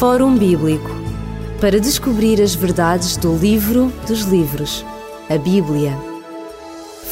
Fórum Bíblico para descobrir as verdades do livro dos livros, a Bíblia.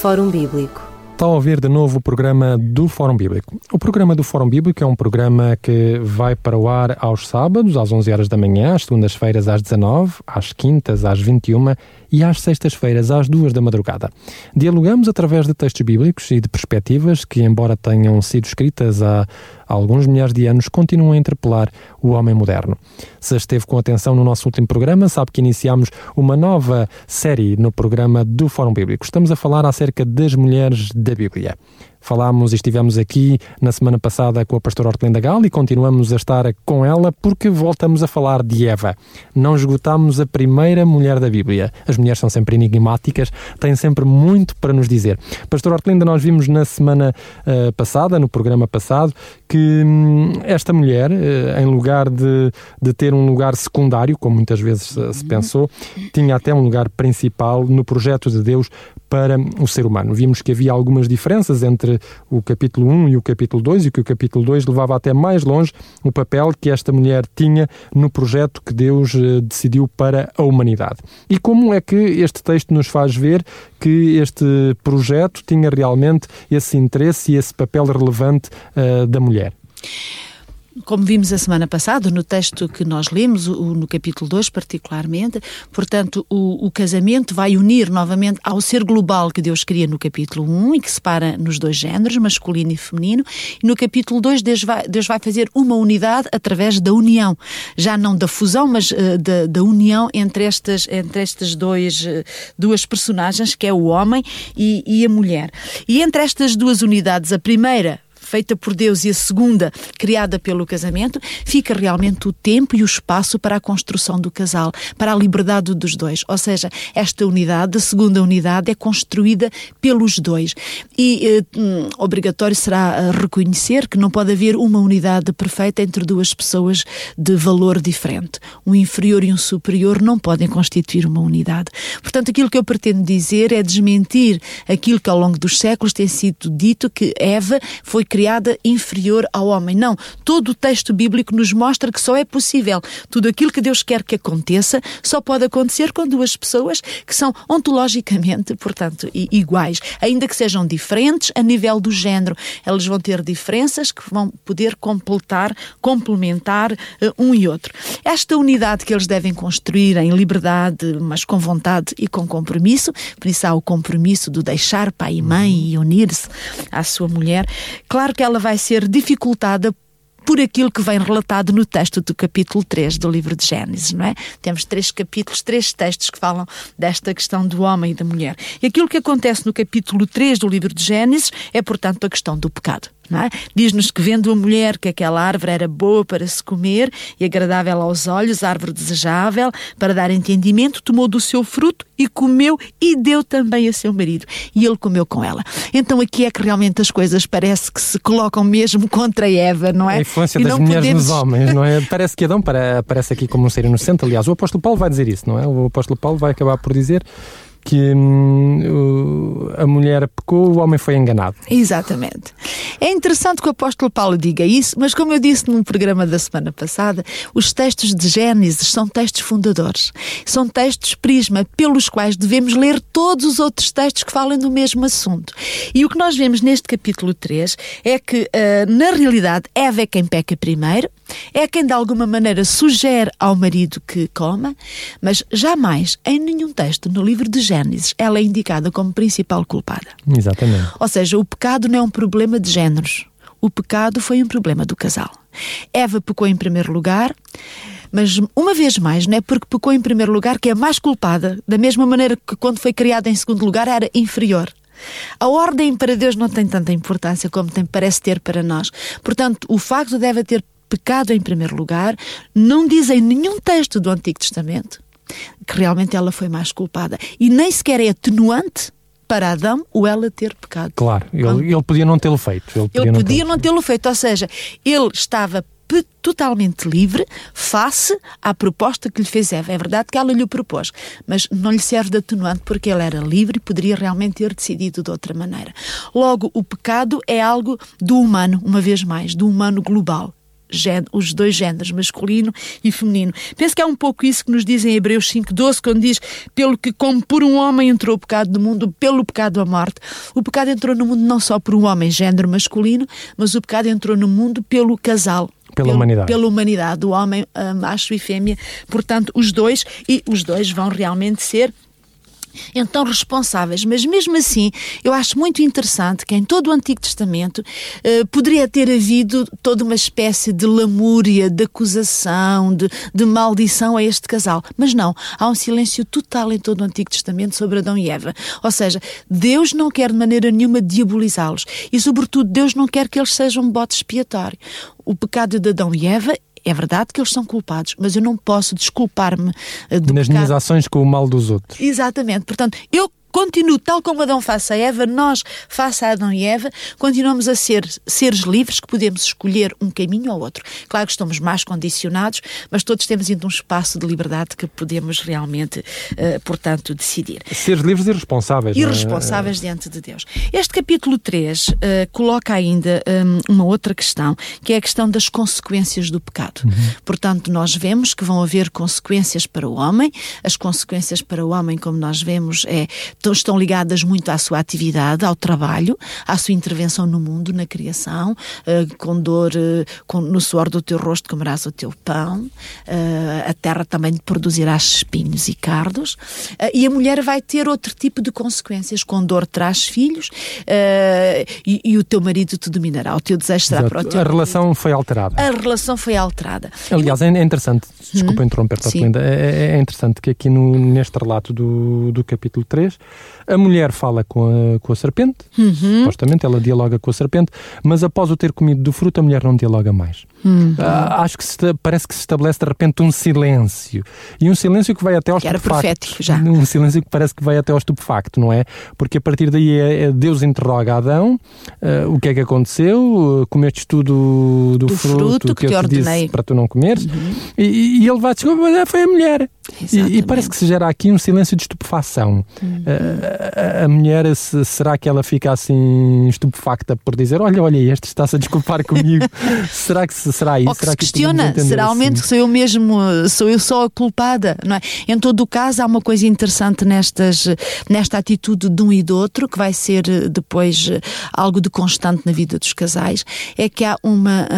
Fórum Bíblico. Está a ouvir de novo o programa do Fórum Bíblico. O programa do Fórum Bíblico é um programa que vai para o ar aos sábados, às 11 horas da manhã, às segundas-feiras às 19, às quintas às 21 e às sextas-feiras às 2 da madrugada. Dialogamos através de textos bíblicos e de perspectivas que, embora tenham sido escritas há alguns milhares de anos, continuam a interpelar o homem moderno. Se esteve com atenção no nosso último programa, sabe que iniciamos uma nova série no programa do Fórum Bíblico. Estamos a falar acerca das mulheres da Bíblia. Falámos e estivemos aqui na semana passada com a pastora Hortelinda Gal e continuamos a estar com ela porque voltamos a falar de Eva. Não esgotámos a primeira mulher da Bíblia. As mulheres são sempre enigmáticas, têm sempre muito para nos dizer. Pastor Hortelinda, nós vimos na semana uh, passada, no programa passado, que hum, esta mulher, uh, em lugar de, de ter um lugar secundário, como muitas vezes uh, se pensou, tinha até um lugar principal no projeto de Deus para o ser humano. Vimos que havia algumas diferenças entre o capítulo 1 e o capítulo 2 e que o capítulo 2 levava até mais longe o papel que esta mulher tinha no projeto que Deus eh, decidiu para a humanidade. E como é que este texto nos faz ver que este projeto tinha realmente esse interesse e esse papel relevante uh, da mulher? Como vimos a semana passada, no texto que nós lemos, no capítulo 2 particularmente, portanto, o, o, casamento vai unir novamente ao ser global que Deus cria no capítulo 1 e que separa nos dois géneros, masculino e feminino, e no capítulo 2 Deus vai, Deus vai fazer uma unidade através da união, já não da fusão, mas uh, da, da, união entre estas, entre estas dois, uh, duas personagens, que é o homem e, e a mulher. E entre estas duas unidades, a primeira feita por Deus e a segunda criada pelo casamento, fica realmente o tempo e o espaço para a construção do casal, para a liberdade dos dois. Ou seja, esta unidade, a segunda unidade, é construída pelos dois. E eh, hum, obrigatório será eh, reconhecer que não pode haver uma unidade perfeita entre duas pessoas de valor diferente. Um inferior e um superior não podem constituir uma unidade. Portanto, aquilo que eu pretendo dizer é desmentir aquilo que ao longo dos séculos tem sido dito que Eva foi criada criada inferior ao homem. Não. Todo o texto bíblico nos mostra que só é possível. Tudo aquilo que Deus quer que aconteça só pode acontecer com duas pessoas que são ontologicamente, portanto, iguais. Ainda que sejam diferentes a nível do género. Elas vão ter diferenças que vão poder completar, complementar uh, um e outro. Esta unidade que eles devem construir em liberdade, mas com vontade e com compromisso, por isso há o compromisso do deixar pai e mãe e unir-se à sua mulher. Claro Claro que ela vai ser dificultada por aquilo que vem relatado no texto do capítulo 3 do livro de Gênesis, não é? Temos três capítulos, três textos que falam desta questão do homem e da mulher. E aquilo que acontece no capítulo 3 do livro de Gênesis é, portanto, a questão do pecado. É? Diz-nos que vendo a mulher que aquela árvore era boa para se comer e agradável aos olhos, árvore desejável para dar entendimento, tomou do seu fruto e comeu e deu também a seu marido. E ele comeu com ela. Então aqui é que realmente as coisas parece que se colocam mesmo contra Eva, não é? A influência e das mulheres podemos... nos homens, não é? Parece que Adão aparece aqui como um ser inocente. Aliás, o apóstolo Paulo vai dizer isso, não é? O apóstolo Paulo vai acabar por dizer que hum, a mulher pecou, o homem foi enganado. Exatamente. É interessante que o apóstolo Paulo diga isso, mas como eu disse num programa da semana passada, os textos de Gênesis são textos fundadores. São textos prisma pelos quais devemos ler todos os outros textos que falam do mesmo assunto. E o que nós vemos neste capítulo 3 é que, uh, na realidade, Eva é quem peca primeiro, é quem de alguma maneira sugere ao marido que coma, mas jamais, em nenhum texto no livro de Gênesis, ela é indicada como principal culpada. Exatamente. Ou seja, o pecado não é um problema de géneros. O pecado foi um problema do casal. Eva pecou em primeiro lugar, mas uma vez mais, não é porque pecou em primeiro lugar que é mais culpada, da mesma maneira que quando foi criada em segundo lugar era inferior. A ordem para Deus não tem tanta importância como tem, parece ter para nós. Portanto, o facto de Eva ter pecado em primeiro lugar não diz em nenhum texto do Antigo Testamento que realmente ela foi mais culpada. E nem sequer é atenuante para Adão o ela ter pecado. Claro, ele, ele podia não tê-lo feito. Ele podia, ele não, podia não tê-lo feito, ou seja, ele estava totalmente livre face à proposta que lhe fez Eva. É verdade que ela lhe propôs, mas não lhe serve de atenuante porque ele era livre e poderia realmente ter decidido de outra maneira. Logo, o pecado é algo do humano, uma vez mais, do humano global os dois géneros, masculino e feminino. Penso que é um pouco isso que nos diz em Hebreus 5,12, quando diz: pelo que, como por um homem entrou o pecado no mundo, pelo pecado a morte. O pecado entrou no mundo não só por um homem, género masculino, mas o pecado entrou no mundo pelo casal, pela humanidade. Pela humanidade, o homem, macho e fêmea. Portanto, os dois, e os dois vão realmente ser então responsáveis. Mas mesmo assim, eu acho muito interessante que em todo o Antigo Testamento eh, poderia ter havido toda uma espécie de lamúria, de acusação, de, de maldição a este casal. Mas não, há um silêncio total em todo o Antigo Testamento sobre Adão e Eva. Ou seja, Deus não quer de maneira nenhuma diabolizá-los e, sobretudo, Deus não quer que eles sejam um bote expiatório. O pecado de Adão e Eva é verdade que eles são culpados, mas eu não posso desculpar-me do Nas minhas ações com o mal dos outros. Exatamente. Portanto, eu continuo tal como Adão face a Eva, nós face a Adão e Eva, continuamos a ser seres livres que podemos escolher um caminho ou outro. Claro que estamos mais condicionados, mas todos temos ainda um espaço de liberdade que podemos realmente, uh, portanto, decidir. Seres livres e responsáveis. E é? responsáveis diante de Deus. Este capítulo 3 uh, eh, coloca ainda um, uma outra questão, que é a questão das consequências do pecado. Uhum. Portanto, nós vemos que vão haver consequências para o homem. As consequências para o homem, como nós vemos, é então, estão ligadas muito à sua atividade, ao trabalho, à sua intervenção no mundo, na criação, uh, com dor, uh, com, no suor do teu rosto comerás o teu pão, uh, a terra também te produzirá espinhos e cardos, e a mulher vai ter outro tipo de consequências, com dor traz filhos, e, e, o teu marido te dominará, o teu desejo será Exato. para o teu A relação marido. foi alterada. A relação foi alterada. Aliás, é interessante, desculpa hum, interromper-te, Linda, é, é, interessante que aqui no, neste relato do, do capítulo 3 a mulher fala com a, com a serpente, uhum. supostamente ela dialoga com a serpente, mas após o ter comido do fruto, a mulher não dialoga mais. Uhum. Ah, acho que se, parece que se estabelece de repente um silêncio. E um silêncio que vai até ao estupefacto. Um silêncio que parece que vai até ao estupefacto, não é? Porque a partir daí é, é Deus interroga Adão uh, o que é que aconteceu, uh, comestes tudo do, do fruto, fruto, que, que eu te, te disse para tu não comeres, uhum. e, e, ele vai dizer, mas foi a mulher. E, e, parece que se gera aqui um silêncio de estupefação. Uhum. Uh, a, a, mulher, se, será que ela fica assim estupefacta por dizer, olha, olha, este está-se a desculpar comigo? será que será isso? Ou que será se questiona, será realmente assim? sou eu mesmo, sou eu só a culpada, não é? Em todo o caso, há uma coisa interessante nestas, nesta atitude de um e do outro, que vai ser eh, depois eh, algo de constante na vida dos casais, é que há uma,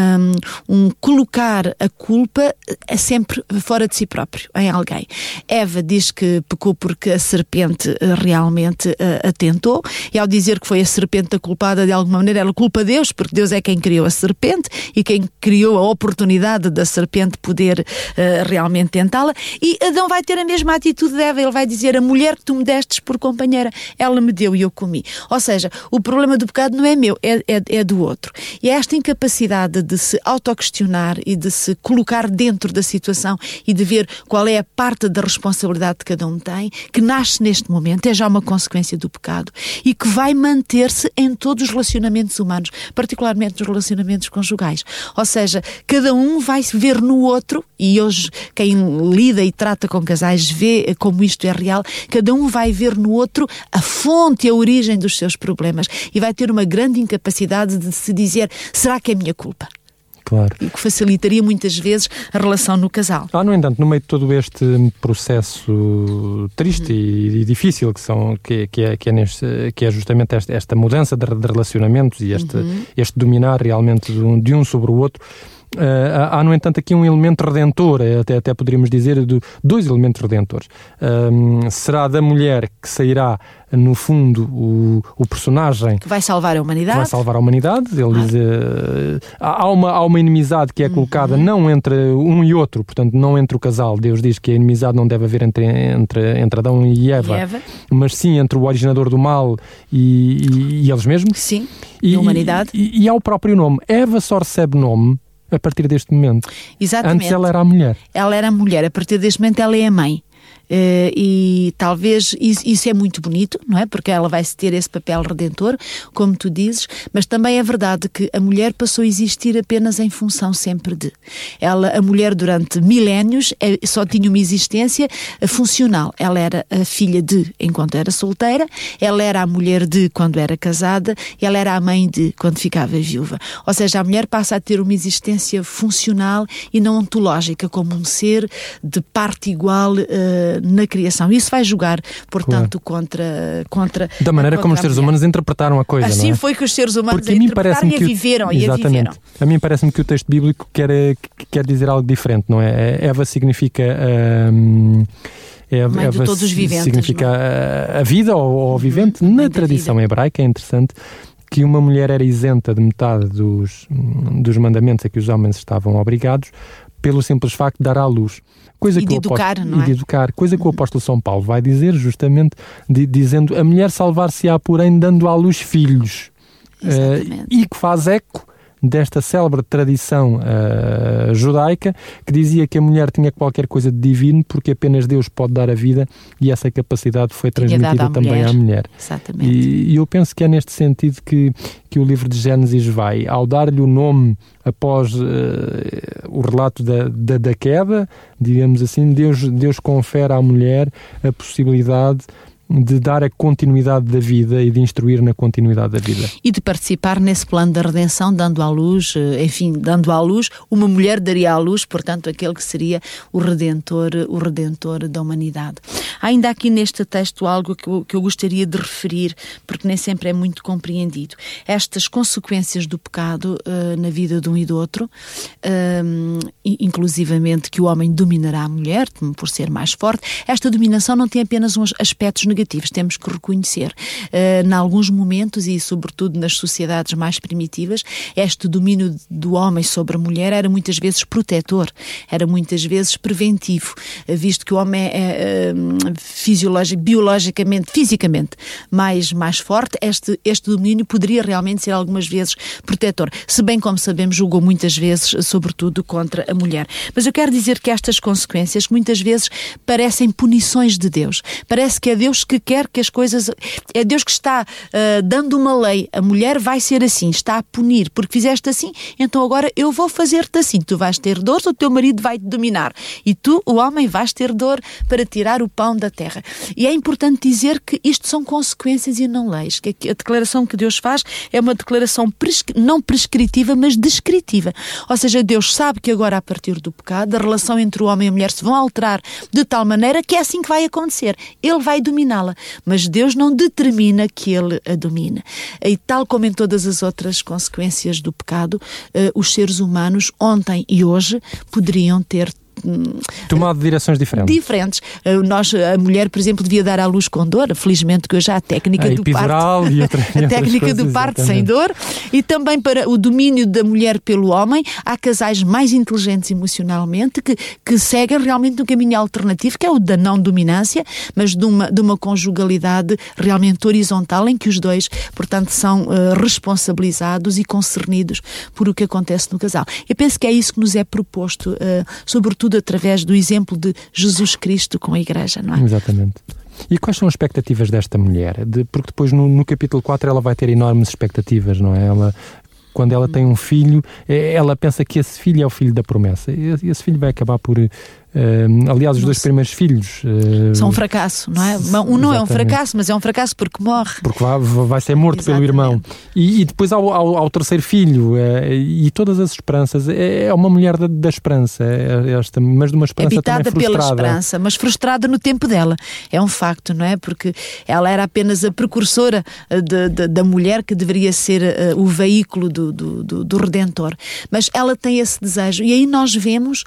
um, um colocar a culpa eh, sempre fora de si próprio, em alguém. Eva diz que pecou porque a serpente realmente uh, a tentou, e ao dizer que foi a serpente a culpada de alguma maneira, ela culpa Deus, porque Deus é quem criou a serpente e quem criou criou a oportunidade da serpente poder uh, realmente tentá-la. E Adão vai ter a mesma atitude de Eva. Ele vai dizer: A mulher que tu me destes por companheira, ela me deu e eu comi. Ou seja, o problema do pecado não é meu, é, é, é do outro. E é esta incapacidade de se autoquestionar e de se colocar dentro da situação e de ver qual é a parte da responsabilidade que cada um tem, que nasce neste momento, é já uma consequência do pecado e que vai manter-se em todos os relacionamentos humanos, particularmente nos relacionamentos conjugais. Ou seja, cada um vai se ver no outro, e hoje quem lida e trata com casais vê como isto é real, cada um vai ver no outro a fonte, a origem dos seus problemas e vai ter uma grande incapacidade de se dizer: será que é minha culpa? Claro. E que facilitaria muitas vezes a relação no casal. Ah, no entanto, no meio de todo este processo triste uhum. e, difícil que, são, que, que, é, que, é, neste, que é justamente esta, esta mudança de, de, relacionamentos e este, uhum. este dominar realmente de um, de um sobre o outro, há, no entanto, aqui um elemento redentor, eh, até, até poderíamos dizer de dois elementos redentores. Um, será da mulher que sairá, no fundo, o, o personagem que vai salvar a humanidade. vai salvar a humanidade. Ele diz, uh, há, uma, há uma inimizade que é colocada uhum. não entre um e outro, portanto, não entre o casal. Deus diz que a inimizade não deve haver entre, entre, entre Adão e Eva, e Eva, mas sim entre o originador do mal e, e, e eles mesmos. Sim, e, a humanidade. E, e, há o próprio nome. Eva só recebe nome a partir deste momento. Exatamente. Antes ela era a mulher. Ela era a mulher, a partir deste momento ela é a mãe. Uh, e talvez isso, é muito bonito, não é? Porque ela vai ter esse papel redentor, como tu dizes, mas também é verdade que a mulher passou a existir apenas em função sempre de. Ela, a mulher, durante milénios, é, só tinha uma existência funcional. Ela era a filha de enquanto era solteira, ela era a mulher de quando era casada, ela era a mãe de quando ficava viúva. Ou seja, a mulher passa a ter uma existência funcional e não ontológica, como um ser de parte igual uh, na criação. Isso vai jogar, portanto, claro. contra, contra. Da maneira contra como os seres humanos interpretaram a coisa. Assim é? foi que os seres humanos Porque a, mim parece e a viveram. E a, viveram. a mim parece-me que o texto bíblico quer, quer dizer algo diferente, não é? Eva significa. Um, Eva, Eva todos os viventes, significa a, a, vida ou, vivente. Uhum. Na tradição hebraica é interessante que uma mulher era isenta de metade dos, dos mandamentos a que os homens estavam obrigados pelo simples facto de dar à luz. Coisa e de educar, apóstolo, não é? E de educar. Coisa que o apóstolo São Paulo vai dizer justamente de, dizendo a mulher salvar-se-á, porém, dando à luz filhos. Uh, e que faz eco desta célebre tradição uh, judaica que dizia que a mulher tinha qualquer coisa de divino porque apenas Deus pode dar a vida e essa capacidade foi transmitida à também mulher. à mulher. Exatamente. E, e, eu penso que é neste sentido que, que o livro de Gênesis vai, ao dar-lhe o nome após uh, o relato da, da, da queda, digamos assim, Deus, Deus confere à mulher a possibilidade de dar a continuidade da vida e de instruir na continuidade da vida. E de participar nesse plano da redenção, dando à luz, eh, enfim, dando à luz, uma mulher daria à luz, portanto, aquele que seria o redentor, o redentor da humanidade. Ainda aqui neste texto algo que eu, que eu gostaria de referir, porque nem sempre é muito compreendido. Estas consequências do pecado uh, na vida de um e do outro, uh, inclusivamente que o homem dominará a mulher por ser mais forte, esta dominação não tem apenas uns aspectos negativos negativos, temos que reconhecer. Uh, em alguns momentos, e sobretudo nas sociedades mais primitivas, este domínio do homem sobre a mulher era muitas vezes protetor, era muitas vezes preventivo, uh, visto que o homem é fisiológico, biologicamente, fisicamente mais, mais forte, este, este domínio poderia realmente ser algumas vezes protetor, se bem como sabemos, julgou muitas vezes, sobretudo contra a mulher. Mas eu quero dizer que estas consequências muitas vezes parecem punições de Deus. Parece que é Deus que quer que as coisas. É Deus que está uh, dando uma lei. A mulher vai ser assim, está a punir, porque fizeste assim, então agora eu vou fazer-te assim. Tu vais ter dor, o teu marido vai te dominar. E tu, o homem, vais ter dor para tirar o pão da terra. E é importante dizer que isto são consequências e não leis. Que a declaração que Deus faz é uma declaração não prescritiva, mas descritiva. Ou seja, Deus sabe que agora, a partir do pecado, a relação entre o homem e a mulher se vão alterar de tal maneira que é assim que vai acontecer. Ele vai dominar dominá-la, mas Deus não determina que ele a domina. E tal como em todas as outras consequências do pecado, eh, os seres humanos, ontem e hoje, poderiam ter tomado direções diferentes. Diferentes. Eh, nós, a mulher, por exemplo, devia dar à luz com dor, felizmente que hoje há a técnica a do parto. E outra, a técnica do parto sem dor. E também para o domínio da mulher pelo homem, há casais mais inteligentes emocionalmente que, que seguem realmente um caminho alternativo, que é o da não dominância, mas de uma, de uma conjugalidade realmente horizontal, em que os dois, portanto, são uh, responsabilizados e concernidos por o que acontece no casal. Eu penso que é isso que nos é proposto, uh, sobretudo através do exemplo de Jesus Cristo com a Igreja, não é? Exatamente. E quais são as expectativas desta mulher? De, porque depois no, no, capítulo 4 ela vai ter enormes expectativas, não é? Ela, quando ela tem um filho, é, ela pensa que esse filho é o filho da promessa. Esse filho vai acabar por Uh, aliás, os dois primeiros filhos. Uh, São um fracasso, não é? Um não é um fracasso, mas é um fracasso porque morre. Porque vai, vai ser morto exatamente. pelo irmão. E, e depois ao, ao, ao, terceiro filho, uh, e todas as esperanças. É, é uma mulher da, da esperança, é, é esta, mas de uma esperança Habitada também frustrada. pela esperança, mas frustrada no tempo dela. É um facto, não é? Porque ela era apenas a precursora eh, de, de, da mulher que deveria ser o veículo do, do, do, do, Redentor. Mas ela tem esse desejo. E aí nós vemos.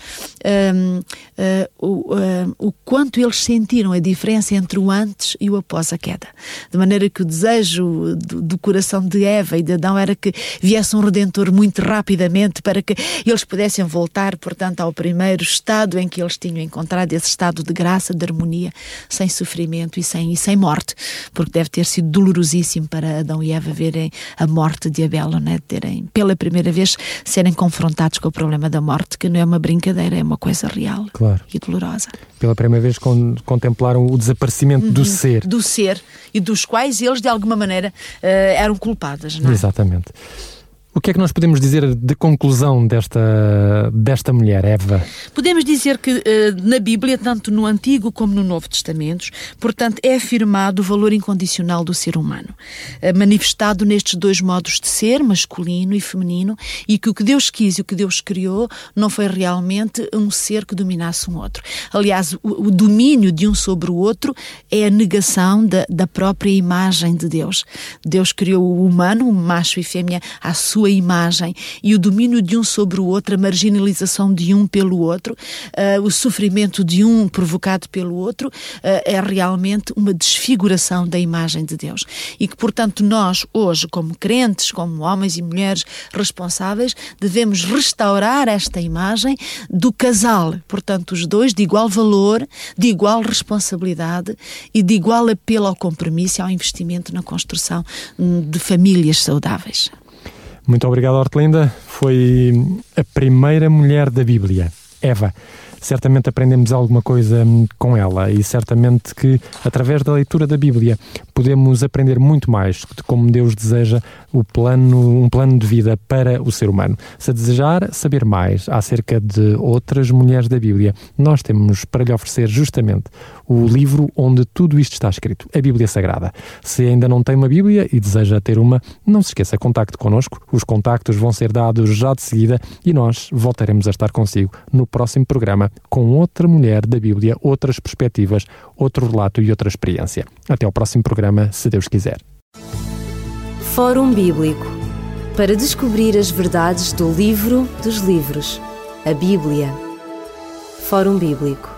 Um, uh, o, uh, o quanto eles sentiram a diferença entre o antes e o após a queda. De maneira que o desejo do, do coração de Eva e de Adão era que viesse um redentor muito rapidamente para que eles pudessem voltar, portanto, ao primeiro estado em que eles tinham encontrado esse estado de graça, de harmonia, sem sofrimento e sem, e sem morte, porque deve ter sido dolorosíssimo para Adão e Eva verem a morte de Abel, né? terem pela primeira vez serem confrontados com o problema da morte, que não é uma brincadeira, é uma coisa real. Claro. Claro. e dolorosa. Pela primeira vez con contemplaram o desaparecimento uhum, do ser. Do ser, e dos quais eles, de alguma maneira, uh, eram culpados. Não é? Exatamente. O que é que nós podemos dizer de conclusão desta, desta mulher, Eva? Podemos dizer que eh, na Bíblia, tanto no Antigo como no Novo Testamento, portanto, é afirmado o valor incondicional do ser humano, eh, manifestado nestes dois modos de ser, masculino e feminino, e que o que Deus quis e o que Deus criou não foi realmente um ser que dominasse um outro. Aliás, o, o domínio de um sobre o outro é a negação da, da própria imagem de Deus. Deus criou o humano, o macho e fêmea, à sua sua imagem e o domínio de um sobre o outro, a marginalização de um pelo outro, uh, o sofrimento de um provocado pelo outro, uh, é realmente uma desfiguração da imagem de Deus. E que, portanto, nós, hoje, como crentes, como homens e mulheres responsáveis, devemos restaurar esta imagem do casal, portanto, os dois de igual valor, de igual responsabilidade e de igual apelo ao compromisso e ao investimento na construção de famílias saudáveis. Muito obrigado, Hortelinda. Foi a primeira mulher da Bíblia, Eva. Certamente aprendemos alguma coisa hum, com ela e certamente que, através da leitura da Bíblia, podemos aprender muito mais de como Deus deseja o plano, um plano de vida para o ser humano. Se desejar saber mais acerca de outras mulheres da Bíblia, nós temos para lhe oferecer justamente o livro onde tudo isto está escrito, a Bíblia Sagrada. Se ainda não tem uma Bíblia e deseja ter uma, não se esqueça, contacte connosco. Os contactos vão ser dados já de seguida e nós voltaremos a estar consigo no próximo programa com outra mulher da Bíblia, outras perspectivas, outro relato e outra experiência. Até ao próximo programa, se Deus quiser. Fórum Bíblico para descobrir as verdades do livro dos livros, a Bíblia. Fórum Bíblico